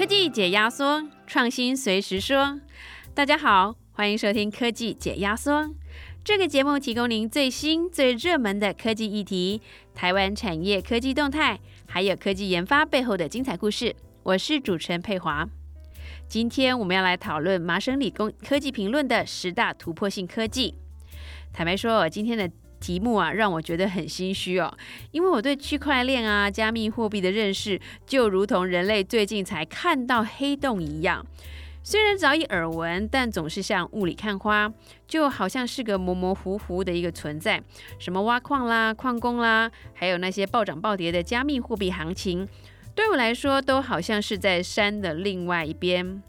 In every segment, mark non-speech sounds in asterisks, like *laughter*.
科技解压缩，创新随时说。大家好，欢迎收听科技解压缩。这个节目提供您最新最热门的科技议题、台湾产业科技动态，还有科技研发背后的精彩故事。我是主持人佩华。今天我们要来讨论麻省理工科技评论的十大突破性科技。坦白说，今天的题目啊，让我觉得很心虚哦，因为我对区块链啊、加密货币的认识，就如同人类最近才看到黑洞一样。虽然早已耳闻，但总是像雾里看花，就好像是个模模糊糊的一个存在。什么挖矿啦、矿工啦，还有那些暴涨暴跌的加密货币行情，对我来说都好像是在山的另外一边。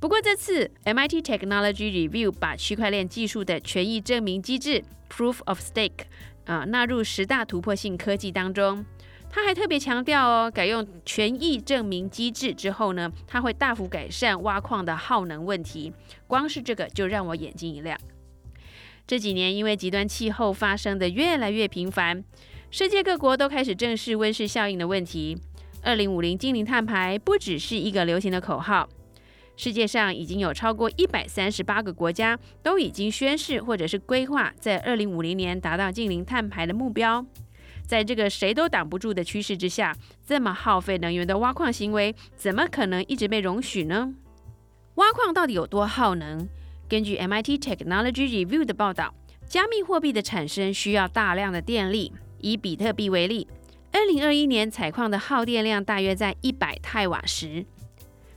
不过这次 MIT Technology Review 把区块链技术的权益证明机制 Proof of Stake 啊纳入十大突破性科技当中。他还特别强调哦，改用权益证明机制之后呢，它会大幅改善挖矿的耗能问题。光是这个就让我眼睛一亮。这几年因为极端气候发生的越来越频繁，世界各国都开始正视温室效应的问题。二零五零精灵碳排不只是一个流行的口号。世界上已经有超过一百三十八个国家都已经宣誓或者是规划在二零五零年达到近零碳排的目标。在这个谁都挡不住的趋势之下，这么耗费能源的挖矿行为怎么可能一直被容许呢？挖矿到底有多耗能？根据 MIT Technology Review 的报道，加密货币的产生需要大量的电力。以比特币为例，二零二一年采矿的耗电量大约在一百太瓦时。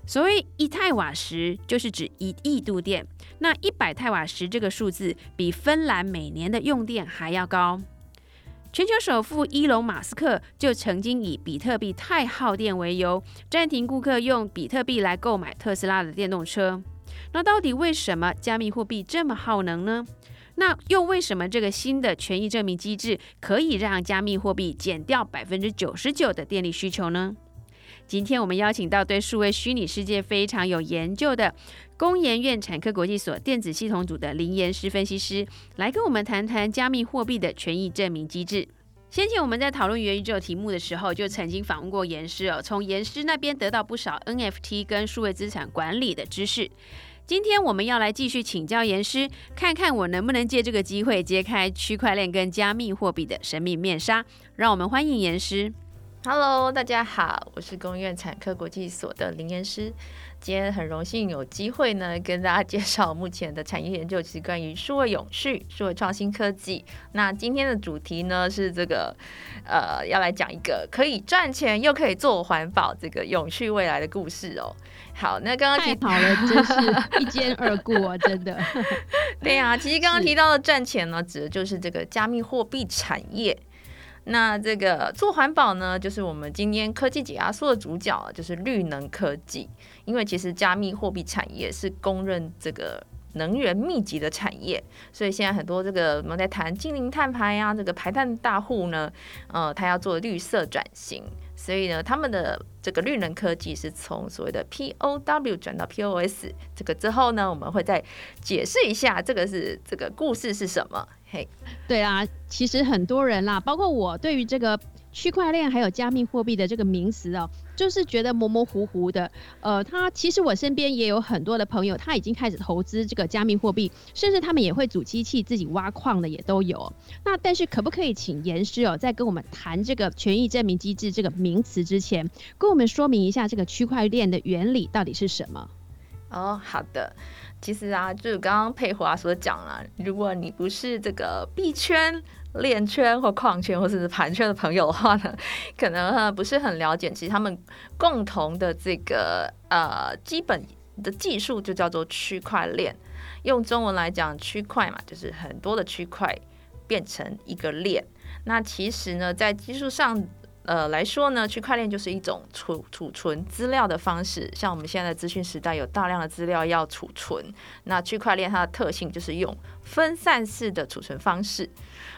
所谓一太瓦时，就是指一亿度电。那一百太瓦时这个数字，比芬兰每年的用电还要高。全球首富伊隆马斯克就曾经以比特币太耗电为由，暂停顾客用比特币来购买特斯拉的电动车。那到底为什么加密货币这么耗能呢？那又为什么这个新的权益证明机制可以让加密货币减掉百分之九十九的电力需求呢？今天我们邀请到对数位虚拟世界非常有研究的工研院产科国际所电子系统组的林岩师分析师，来跟我们谈谈加密货币的权益证明机制。先前我们在讨论元宇宙题目的时候，就曾经访问过严师哦，从严师那边得到不少 NFT 跟数位资产管理的知识。今天我们要来继续请教严师，看看我能不能借这个机会揭开区块链跟加密货币的神秘面纱。让我们欢迎严师。Hello，大家好，我是工院产科国际所的林岩师。今天很荣幸有机会呢，跟大家介绍目前的产业研究，其实关于数位永续、数位创新科技。那今天的主题呢是这个，呃，要来讲一个可以赚钱又可以做环保这个永续未来的故事哦。好，那刚刚提跑了，真是一兼二顾啊，真的。*laughs* 对呀，其实刚刚提到的赚钱呢，指的就是这个加密货币产业。那这个做环保呢，就是我们今天科技解压缩的主角，就是绿能科技。因为其实加密货币产业是公认这个能源密集的产业，所以现在很多这个我们在谈精灵碳排啊，这个排碳大户呢，呃，他要做绿色转型，所以呢，他们的这个绿能科技是从所谓的 POW 转到 POS。这个之后呢，我们会再解释一下这个是这个故事是什么。嘿，对啊，其实很多人啦，包括我，对于这个区块链还有加密货币的这个名词哦，就是觉得模模糊糊的。呃，他其实我身边也有很多的朋友，他已经开始投资这个加密货币，甚至他们也会组机器自己挖矿的也都有。那但是可不可以请严师哦，在跟我们谈这个权益证明机制这个名词之前，跟我们说明一下这个区块链的原理到底是什么？哦，好的。其实啊，就是刚刚佩华所讲了，如果你不是这个币圈、链圈或矿圈或者是盘圈的朋友的话呢，*laughs* 可能哈不是很了解。其实他们共同的这个呃基本的技术就叫做区块链。用中文来讲，区块嘛，就是很多的区块变成一个链。那其实呢，在技术上。呃，来说呢，区块链就是一种储储存资料的方式。像我们现在资讯时代，有大量的资料要储存。那区块链它的特性就是用分散式的储存方式。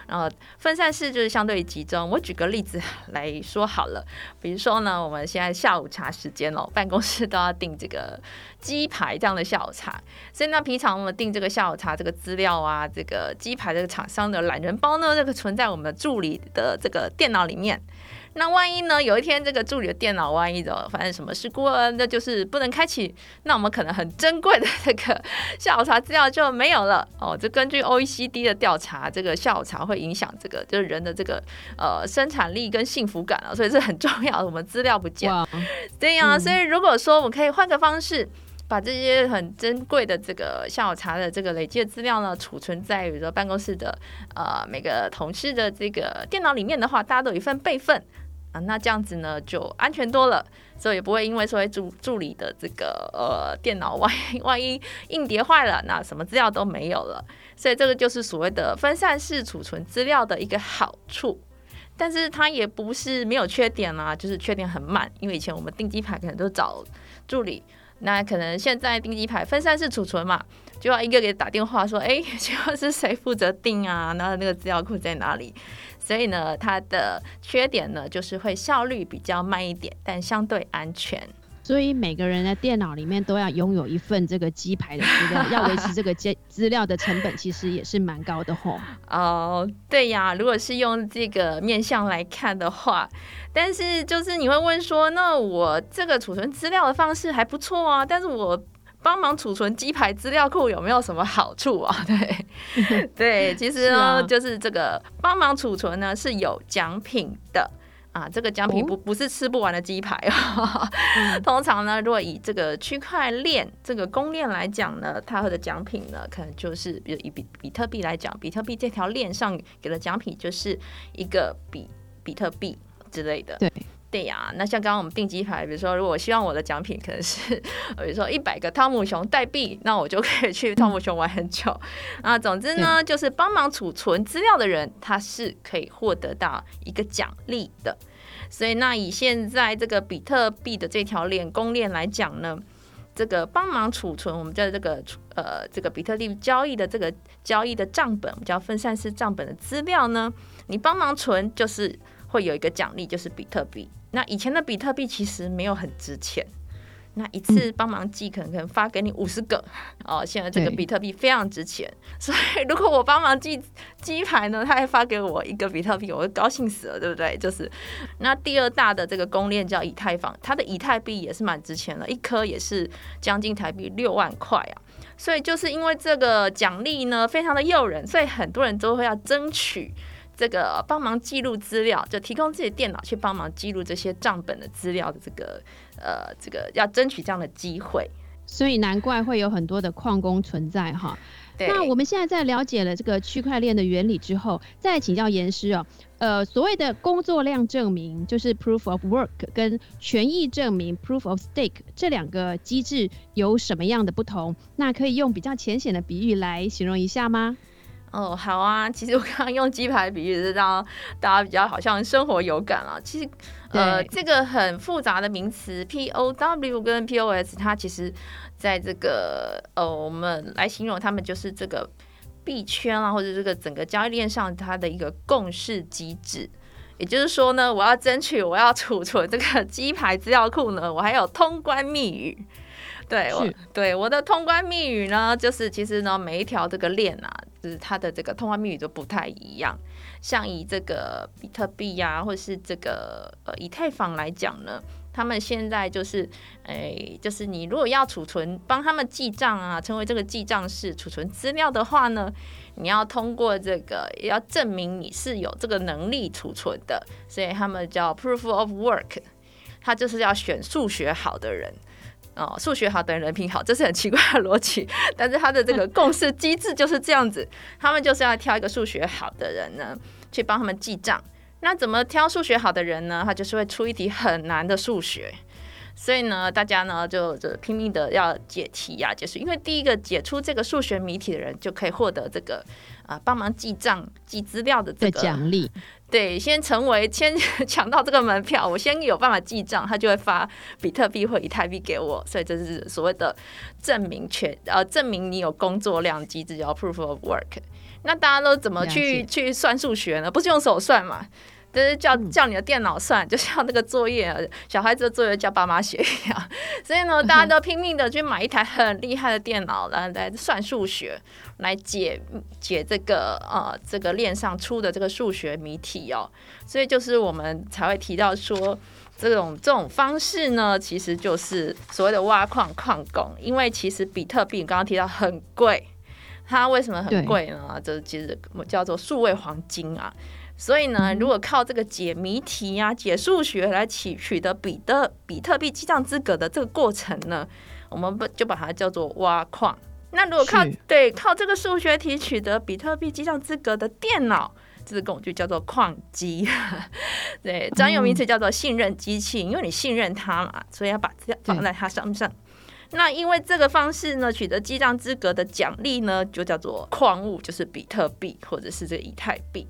然后分散式就是相对于集中。我举个例子来说好了，比如说呢，我们现在下午茶时间哦，办公室都要订这个鸡排这样的下午茶，所以呢，平常我们订这个下午茶这个资料啊，这个鸡排这个厂商的懒人包呢，这个存在我们助理的这个电脑里面。那万一呢？有一天这个助理的电脑万一的发生什么事故，那就是不能开启，那我们可能很珍贵的这个下午茶资料就没有了哦。这个根据 OECD 的调查，这个下午茶会影响这个就是人的这个呃生产力跟幸福感啊，所以这很重要。我们资料不见，对呀。所以如果说我们可以换个方式，把这些很珍贵的这个下午茶的这个累积的资料呢，储存在比如说办公室的呃每个同事的这个电脑里面的话，大家都有一份备份。啊，那这样子呢就安全多了，所以也不会因为说助助理的这个呃电脑万万一硬碟坏了，那什么资料都没有了。所以这个就是所谓的分散式储存资料的一个好处，但是它也不是没有缺点啊，就是缺点很慢，因为以前我们订机牌可能都找助理，那可能现在订机牌分散式储存嘛，就要一个给打电话说，哎，*laughs* 请问是谁负责订啊？那那个资料库在哪里？所以呢，它的缺点呢，就是会效率比较慢一点，但相对安全。所以每个人的电脑里面都要拥有一份这个鸡排的资料，要维持这个资资料的成本，其实也是蛮高的吼。哦，对呀，如果是用这个面向来看的话，但是就是你会问说，那我这个储存资料的方式还不错啊，但是我。帮忙储存鸡排资料库有没有什么好处啊？*laughs* 对，对，其实呢，就是这个帮忙储存呢是有奖品的啊。这个奖品不不是吃不完的鸡排哦。*laughs* 通常呢，如果以这个区块链这个公链来讲呢，它的奖品呢，可能就是比如以比比特币来讲，比特币这条链上给的奖品就是一个比比特币之类的。对。对呀，那像刚刚我们订机牌，比如说，如果我希望我的奖品可能是，比如说一百个汤姆熊代币，那我就可以去汤姆熊玩很久。啊，总之呢，就是帮忙储存资料的人，他是可以获得到一个奖励的。所以，那以现在这个比特币的这条链公链来讲呢，这个帮忙储存我们在这个呃这个比特币交易的这个交易的账本，我们叫分散式账本的资料呢，你帮忙存就是会有一个奖励，就是比特币。那以前的比特币其实没有很值钱，那一次帮忙寄可能可能发给你五十个哦。现在这个比特币非常值钱，所以如果我帮忙寄鸡排呢，他还发给我一个比特币，我会高兴死了，对不对？就是那第二大的这个公链叫以太坊，它的以太币也是蛮值钱的，一颗也是将近台币六万块啊。所以就是因为这个奖励呢非常的诱人，所以很多人都会要争取。这个帮忙记录资料，就提供自己的电脑去帮忙记录这些账本的资料的这个呃，这个要争取这样的机会，所以难怪会有很多的矿工存在哈。那我们现在在了解了这个区块链的原理之后，再请教严师哦，呃，所谓的工作量证明就是 proof of work，跟权益证明 proof of stake 这两个机制有什么样的不同？那可以用比较浅显的比喻来形容一下吗？哦，好啊，其实我刚刚用鸡排比喻是让大家比较好像生活有感啊。其实，呃，这个很复杂的名词 P O W 跟 P O S，它其实在这个呃，我们来形容他们就是这个币圈啊，或者这个整个交易链上它的一个共识机制。也就是说呢，我要争取我要储存这个鸡排资料库呢，我还有通关密语。对，我对我的通关密语呢，就是其实呢，每一条这个链啊，就是它的这个通关密语都不太一样。像以这个比特币呀，或是这个呃以太坊来讲呢，他们现在就是，哎，就是你如果要储存，帮他们记账啊，成为这个记账室储存资料的话呢，你要通过这个，要证明你是有这个能力储存的，所以他们叫 proof of work，他就是要选数学好的人。哦，数学好等于人品好，这是很奇怪的逻辑。但是他的这个共识机制就是这样子，他们就是要挑一个数学好的人呢，去帮他们记账。那怎么挑数学好的人呢？他就是会出一题很难的数学。所以呢，大家呢就就拼命的要解题呀，就是因为第一个解出这个数学谜题的人，就可以获得这个啊帮忙记账、记资料的这个奖励。对，先成为 *laughs* 先抢到这个门票，我先有办法记账，他就会发比特币或以太币给我，所以这是所谓的证明权，呃，证明你有工作量机制叫 proof of work。那大家都怎么去去算数学呢？不是用手算嘛？就是叫叫你的电脑算，*laughs* 就像那个作业，小孩子的作业叫爸妈写一样。所以呢，大家 *laughs* 都拼命的去买一台很厉害的电脑然后来算数学，来解解这个呃这个链上出的这个数学谜题哦。所以就是我们才会提到说，这种这种方式呢，其实就是所谓的挖矿矿工。因为其实比特币刚刚提到很贵，它为什么很贵呢？这其实叫做数位黄金啊。所以呢，如果靠这个解谜题呀、解数学来取取得比特比特币记账资格的这个过程呢，我们不就把它叫做挖矿。那如果靠对靠这个数学题取得比特币记账资格的电脑，这个工具叫做矿机。*laughs* 对，专有名词叫做信任机器，因为你信任它嘛，所以要把这放在它上上。那因为这个方式呢，取得记账资格的奖励呢，就叫做矿物，就是比特币或者是这个以太币。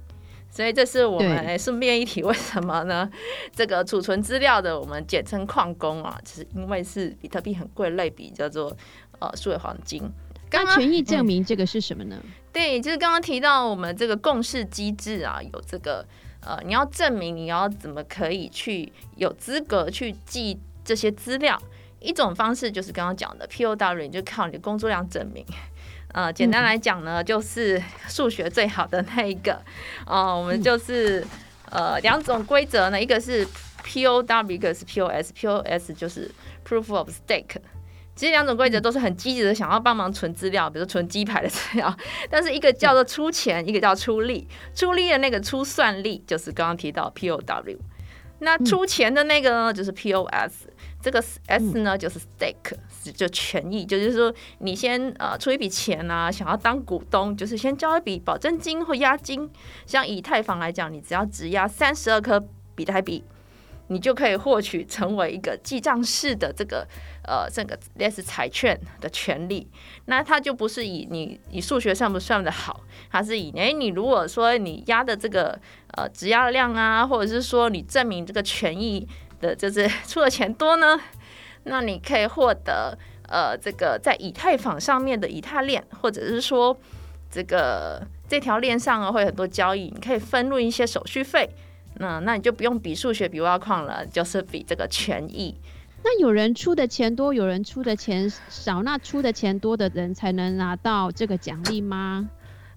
所以这是我们顺便一提，为什么呢？*laughs* 这个储存资料的，我们简称矿工啊，就是因为是比特币很贵，类比叫做呃数位黄金。那权益证明这个是什么呢？对，就是刚刚提到我们这个共识机制啊，有这个呃，你要证明你要怎么可以去有资格去记这些资料，一种方式就是刚刚讲的 POW，你就靠你的工作量证明。呃，简单来讲呢，就是数学最好的那一个，呃，我们就是呃两种规则呢，一个是 POW，一个是 POS，POS 就是 Proof of Stake。其实两种规则都是很积极的，想要帮忙存资料，比如存鸡排的资料。但是一个叫做出钱，一个叫出力。出力的那个出算力就是刚刚提到 POW，那出钱的那个呢就是 POS。这个 S 呢，就是 stake，就权益，就是说你先呃出一笔钱啊，想要当股东，就是先交一笔保证金或押金。像以太坊来讲，你只要质押三十二颗比特币，你就可以获取成为一个记账式的这个呃这个类似彩券的权利。那它就不是以你你数学算不算的好，它是以哎你如果说你押的这个呃质押量啊，或者是说你证明这个权益。的就是 *laughs* 出的钱多呢，那你可以获得呃这个在以太坊上面的以太链，或者是说这个这条链上啊会很多交易，你可以分润一些手续费，那那你就不用比数学比挖矿了，就是比这个权益。那有人出的钱多，有人出的钱少，那出的钱多的人才能拿到这个奖励吗？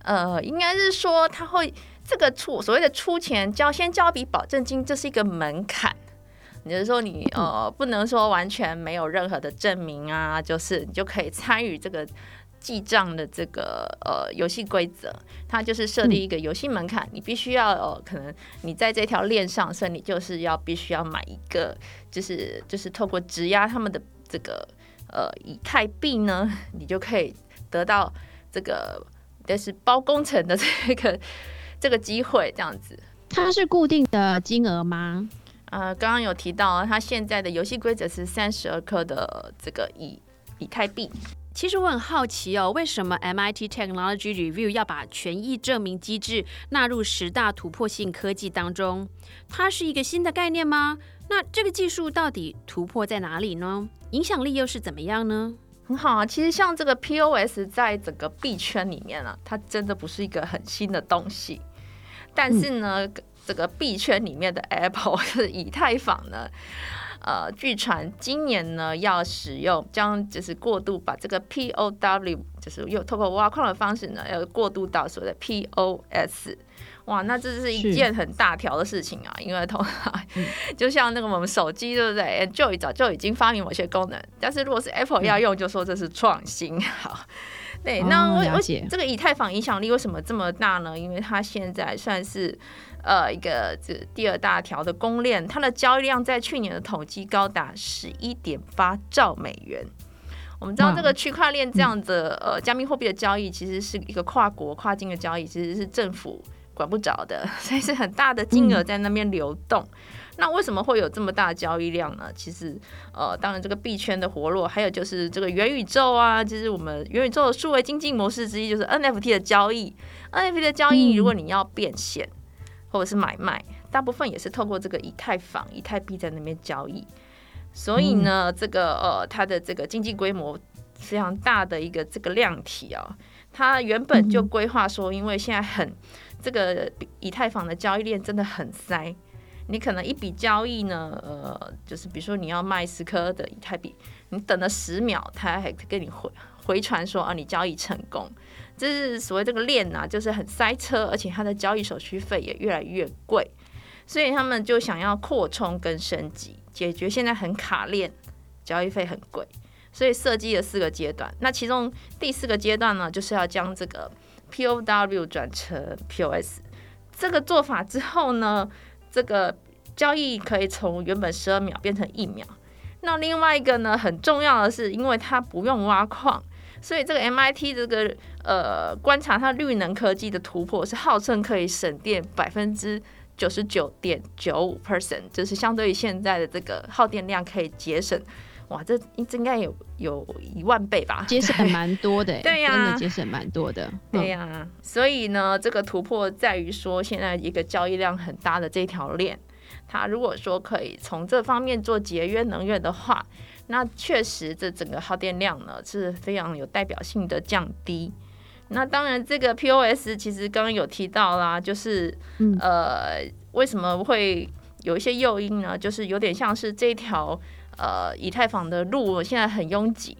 呃，应该是说他会这个出所谓的出钱交先交一笔保证金，这是一个门槛。你是说你呃不能说完全没有任何的证明啊，就是你就可以参与这个记账的这个呃游戏规则，它就是设立一个游戏门槛，你必须要呃可能你在这条链上，所以你就是要必须要买一个，就是就是透过质押他们的这个呃以太币呢，你就可以得到这个但是包工程的这个这个机会，这样子。它是固定的金额吗？呃，刚刚有提到，它现在的游戏规则是三十二颗的这个以以太币。其实我很好奇哦，为什么 MIT Technology Review 要把权益证明机制纳入十大突破性科技当中？它是一个新的概念吗？那这个技术到底突破在哪里呢？影响力又是怎么样呢？很好啊，其实像这个 POS 在整个币圈里面啊，它真的不是一个很新的东西，但是呢。这个币圈里面的 Apple *laughs* 是以太坊呢，呃，据传今年呢要使用，将就是过渡把这个 POW，就是用透过挖矿的方式呢，要过渡到所谓的 POS。哇，那这是一件很大条的事情啊，因为通常 *laughs* 就像那个我们手机对不对？Android 早就已经发明某些功能，但是如果是 Apple 要用，就说这是创新。*laughs* 好，对，那为为这个以太坊影响力为什么这么大呢？因为它现在算是。呃，一个这第二大条的公链，它的交易量在去年的统计高达十一点八兆美元。我们知道这个区块链这样的呃加密货币的交易，其实是一个跨国跨境的交易，其实是政府管不着的，*laughs* 所以是很大的金额在那边流动。那为什么会有这么大的交易量呢？其实呃，当然这个币圈的活络，还有就是这个元宇宙啊，就是我们元宇宙的数位经济模式之一，就是 NFT 的交易。NFT 的交易，如果你要变现。或者是买卖，大部分也是透过这个以太坊、以太币在那边交易。所以呢，这个呃，它的这个经济规模非常大的一个这个量体啊，它原本就规划说，因为现在很这个以太坊的交易链真的很塞，你可能一笔交易呢，呃，就是比如说你要卖十颗的以太币，你等了十秒，它还跟你回回传说啊，你交易成功。这是所谓这个链啊，就是很塞车，而且它的交易手续费也越来越贵，所以他们就想要扩充跟升级。解决现在很卡链，交易费很贵，所以设计了四个阶段。那其中第四个阶段呢，就是要将这个 POW 转成 POS。这个做法之后呢，这个交易可以从原本十二秒变成一秒。那另外一个呢，很重要的是，因为它不用挖矿，所以这个 MIT 这个呃观察它绿能科技的突破，是号称可以省电百分之。九十九点九五 percent，就是相对于现在的这个耗电量可以节省，哇，这应该有有一万倍吧？节省蛮多的，*laughs* 对呀，真的节省蛮多的，对呀。所以呢，这个突破在于说，现在一个交易量很大的这条链，它如果说可以从这方面做节约能源的话，那确实这整个耗电量呢是非常有代表性的降低。那当然，这个 POS 其实刚刚有提到啦，就是呃，为什么会有一些诱因呢？就是有点像是这条呃以太坊的路现在很拥挤，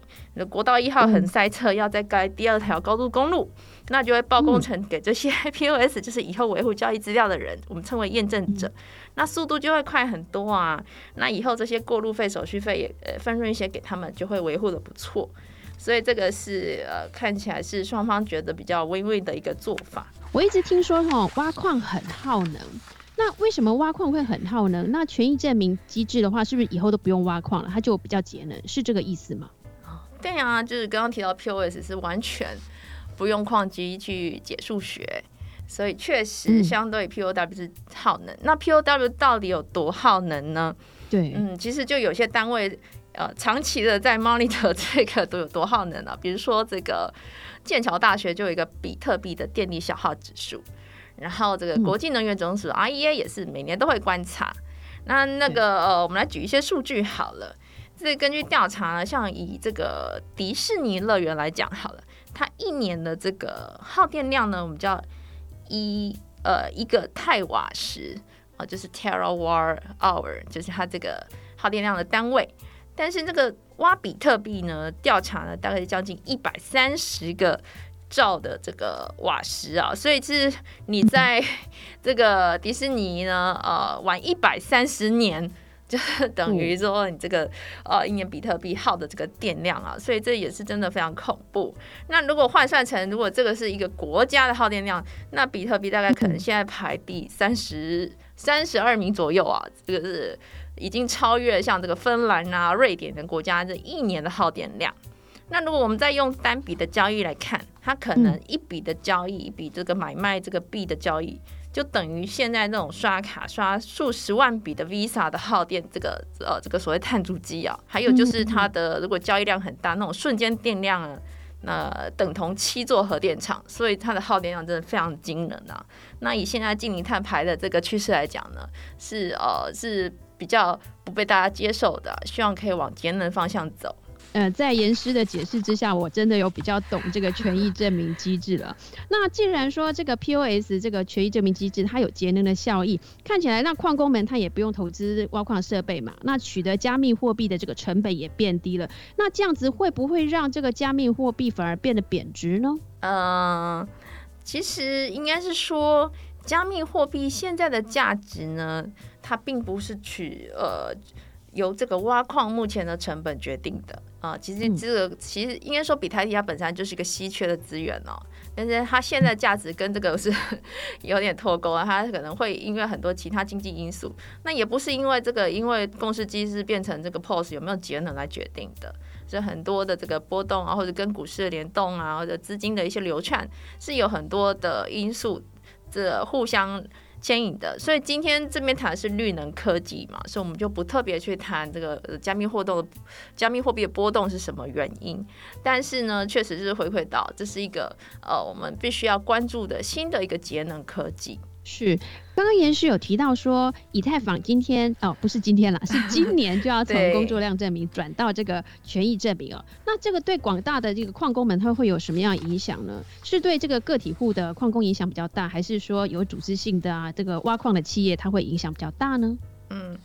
国道一号很塞车，要再盖第二条高速公路，那就会报工程给这些 *laughs* POS，就是以后维护交易资料的人，我们称为验证者，那速度就会快很多啊。那以后这些过路费、手续费也呃分润一些给他们，就会维护的不错。所以这个是呃，看起来是双方觉得比较微微的一个做法。我一直听说哈，挖矿很耗能。那为什么挖矿会很耗能？那权益证明机制的话，是不是以后都不用挖矿了？它就比较节能，是这个意思吗？对啊，就是刚刚提到 POS 是完全不用矿机去解数学，所以确实相对 POW 是耗能。那 POW 到底有多耗能呢？对，嗯，其实就有些单位。呃，长期的在 monitor 这个都有多耗能啊？比如说，这个剑桥大学就有一个比特币的电力消耗指数，然后这个国际能源总署 IEA 也是每年都会观察。那那个呃，我们来举一些数据好了。这根据调查呢，像以这个迪士尼乐园来讲好了，它一年的这个耗电量呢，我们叫一呃一个泰瓦时啊，就是 terawatt hour，就是它这个耗电量的单位。但是这个挖比特币呢，调查了大概将近一百三十个兆的这个瓦时啊，所以是你在 *laughs* 这个迪士尼呢，呃，玩一百三十年，就 *laughs* 等于说你这个呃一年比特币耗的这个电量啊，所以这也是真的非常恐怖。那如果换算成如果这个是一个国家的耗电量，那比特币大概可能现在排第三十三十二名左右啊，这个是。已经超越像这个芬兰啊、瑞典等国家这一年的耗电量。那如果我们再用单笔的交易来看，它可能一笔的交易，一笔这个买卖这个币的交易，就等于现在那种刷卡刷数十万笔的 Visa 的耗电，这个呃这个所谓碳足迹啊，还有就是它的如果交易量很大，那种瞬间电量啊，那等同七座核电厂，所以它的耗电量真的非常惊人啊。那以现在净零碳排的这个趋势来讲呢，是呃是。比较不被大家接受的，希望可以往节能方向走。呃，在严师的解释之下，我真的有比较懂这个权益证明机制了。那既然说这个 POS 这个权益证明机制它有节能的效益，看起来那矿工们他也不用投资挖矿设备嘛，那取得加密货币的这个成本也变低了。那这样子会不会让这个加密货币反而变得贬值呢？嗯，其实应该是说，加密货币现在的价值呢？它并不是取呃由这个挖矿目前的成本决定的啊，其实这个其实应该说比特币它本身就是一个稀缺的资源哦，但是它现在价值跟这个是 *laughs* 有点脱钩啊，它可能会因为很多其他经济因素，那也不是因为这个因为共识机制变成这个 POS 有没有节能来决定的，是很多的这个波动啊，或者跟股市的联动啊，或者资金的一些流窜，是有很多的因素这互相。牵引的，所以今天这边谈的是绿能科技嘛，所以我们就不特别去谈这个加密货动的加密货币的波动是什么原因。但是呢，确实是回馈到这是一个呃我们必须要关注的新的一个节能科技。是，刚刚严师有提到说，以太坊今天哦，不是今天了，是今 *laughs* 年就要从工作量证明转到这个权益证明哦。那这个对广大的这个矿工们，它会有什么样影响呢？是对这个个体户的矿工影响比较大，还是说有组织性的啊，这个挖矿的企业它会影响比较大呢？嗯，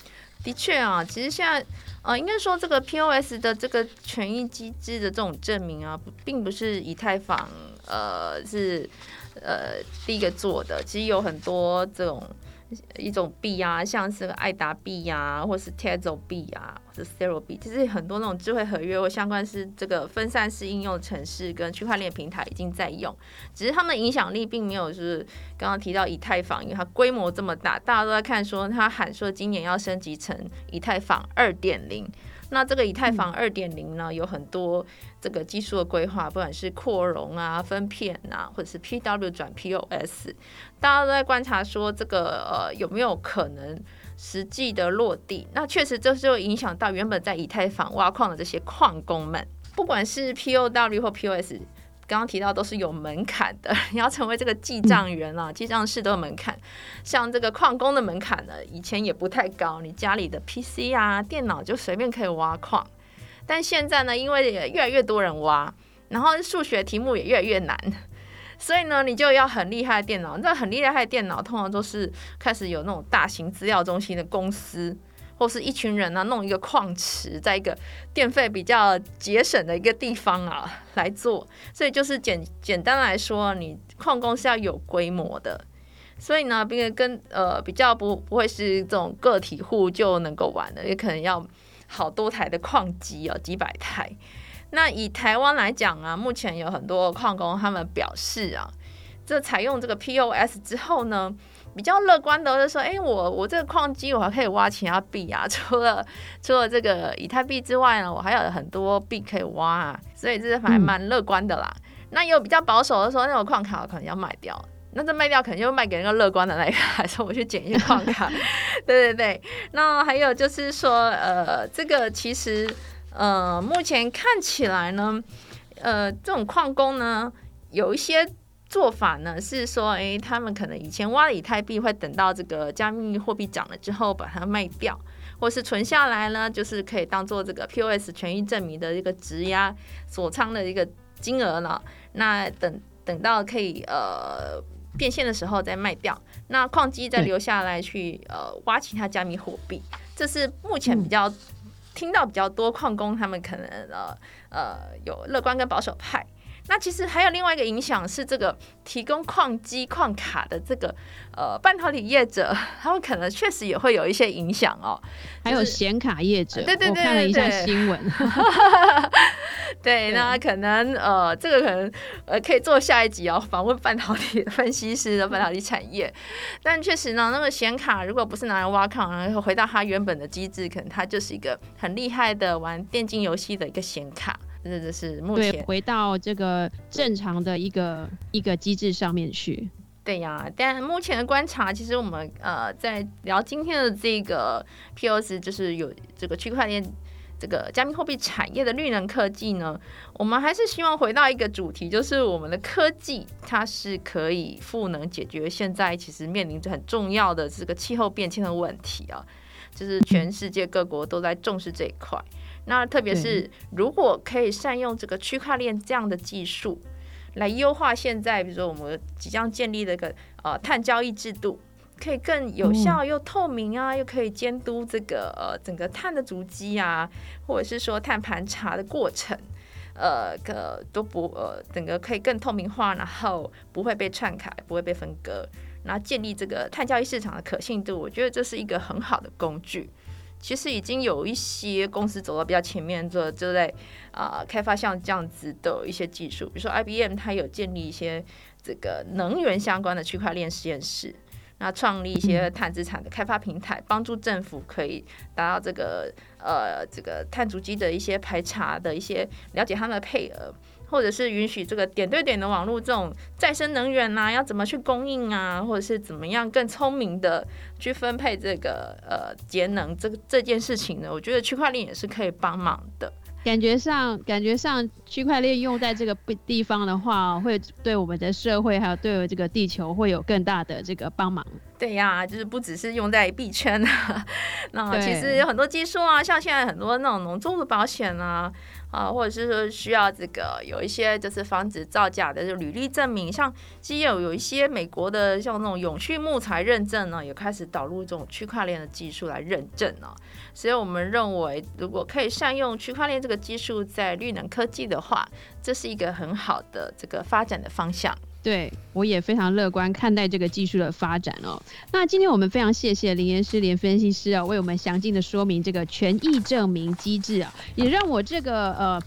的确啊，其实现在呃，应该说这个 POS 的这个权益机制的这种证明啊，并不是以太坊呃是。呃，第一个做的其实有很多这种一种币啊，像是爱达币呀，或是 Tezo 币啊，或者 Zero 币，其实很多那种智慧合约或相关是这个分散式应用城市跟区块链平台已经在用，只是他们影响力并没有就是刚刚提到以太坊，因为它规模这么大，大家都在看说它喊说今年要升级成以太坊二点零。那这个以太坊二点零呢，有很多这个技术的规划，不管是扩容啊、分片啊，或者是 PW 转 POS，大家都在观察说这个呃有没有可能实际的落地？那确实这就影响到原本在以太坊挖矿的这些矿工们，不管是 POW 或 POS。刚刚提到都是有门槛的，*laughs* 你要成为这个记账员啊，记账室都有门槛。像这个矿工的门槛呢，以前也不太高，你家里的 PC 啊、电脑就随便可以挖矿。但现在呢，因为越来越多人挖，然后数学题目也越来越难，所以呢，你就要很厉害的电脑。那很厉害的电脑，通常都是开始有那种大型资料中心的公司。或是一群人呢，弄一个矿池，在一个电费比较节省的一个地方啊来做，所以就是简简单来说，你矿工是要有规模的，所以呢，并跟呃比较不不会是这种个体户就能够玩的，也可能要好多台的矿机哦，几百台。那以台湾来讲啊，目前有很多矿工他们表示啊，这采用这个 POS 之后呢。比较乐观的就说，哎，我我这个矿机我还可以挖其他币啊，*laughs* 除了除了这个以太币之外呢，我还有很多币可以挖啊，所以这是还蛮乐观的啦。那有比较保守的说，那种矿卡可能要卖掉，那这卖掉可能就卖给那个乐观的那个，还是我去捡一些矿卡？*laughs* 对对对。那还有就是说，呃，这个其实呃，目前看起来呢，呃，这种矿工呢，有一些。做法呢是说，诶，他们可能以前挖了以太币，会等到这个加密货币涨了之后把它卖掉，或是存下来呢，就是可以当做这个 POS 权益证明的一个质押锁仓的一个金额了。那等等到可以呃变现的时候再卖掉，那矿机再留下来去呃挖其他加密货币。这是目前比较听到比较多矿工他们可能呃呃有乐观跟保守派。那其实还有另外一个影响是，这个提供矿机、矿卡的这个呃半导体业者，*laughs* 他们可能确实也会有一些影响哦。还有显卡业者，对对对，我看了一下新闻。*laughs* 对，那可能呃，这个可能呃可以做下一集哦，访问半导体分析师的半导体产业。但确实呢，那个显卡如果不是拿来挖矿，然后回到它原本的机制，可能它就是一个很厉害的玩电竞游戏的一个显卡。这就是目前回到这个正常的一个一个机制上面去。对呀，但目前的观察，其实我们呃在聊今天的这个 POS，就是有这个区块链这个加密货币产业的绿能科技呢，我们还是希望回到一个主题，就是我们的科技它是可以赋能解决现在其实面临着很重要的这个气候变迁的问题啊，就是全世界各国都在重视这一块。那特别是如果可以善用这个区块链这样的技术，来优化现在，比如说我们即将建立的一个呃碳交易制度，可以更有效又透明啊，又可以监督这个呃整个碳的足迹啊，或者是说碳盘查的过程，呃个都不呃整个可以更透明化，然后不会被篡改，不会被分割，然后建立这个碳交易市场的可信度，我觉得这是一个很好的工具。其实已经有一些公司走到比较前面，做就在啊开发像这样子的一些技术，比如说 IBM，它有建立一些这个能源相关的区块链实验室，那创立一些碳资产的开发平台，帮助政府可以达到这个呃这个碳足迹的一些排查的一些了解他们的配额。或者是允许这个点对点的网络这种再生能源呐，要怎么去供应啊，或者是怎么样更聪明的去分配这个呃节能这个这件事情呢？我觉得区块链也是可以帮忙的。感觉上，感觉上区块链用在这个地方的话，会对我们的社会还有对这个地球会有更大的这个帮忙。对呀，就是不只是用在币圈啊，那其实有很多技术啊，像现在很多那种农作物保险啊。啊，或者是说需要这个有一些就是防止造假的就履历证明，像既有有一些美国的像那种永续木材认证呢，也开始导入这种区块链的技术来认证呢。所以我们认为，如果可以善用区块链这个技术在绿能科技的话，这是一个很好的这个发展的方向。对，我也非常乐观看待这个技术的发展哦。那今天我们非常谢谢林岩师、连分析师啊，为我们详尽的说明这个权益证明机制啊，也让我这个呃。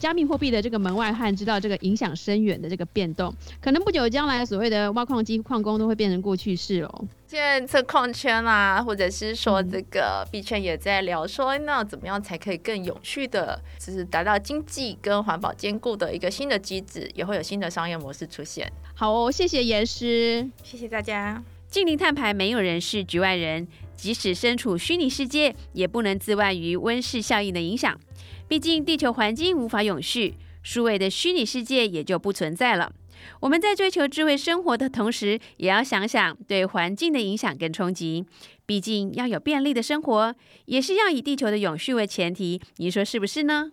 加密货币的这个门外汉知道这个影响深远的这个变动，可能不久将来所谓的挖矿机、矿工都会变成过去式哦。现在测矿圈啊，或者是说这个币圈也在聊说，那怎么样才可以更永续的，就是达到经济跟环保兼顾的一个新的机制，也会有新的商业模式出现。好哦，谢谢严师，谢谢大家。近零碳排，没有人是局外人，即使身处虚拟世界，也不能自外于温室效应的影响。毕竟地球环境无法永续，数位的虚拟世界也就不存在了。我们在追求智慧生活的同时，也要想想对环境的影响跟冲击。毕竟要有便利的生活，也是要以地球的永续为前提。你说是不是呢？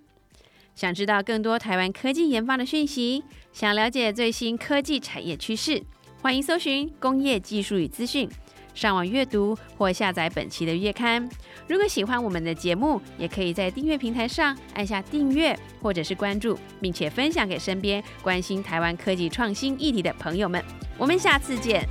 想知道更多台湾科技研发的讯息，想了解最新科技产业趋势，欢迎搜寻工业技术与资讯。上网阅读或下载本期的月刊。如果喜欢我们的节目，也可以在订阅平台上按下订阅，或者是关注，并且分享给身边关心台湾科技创新议题的朋友们。我们下次见。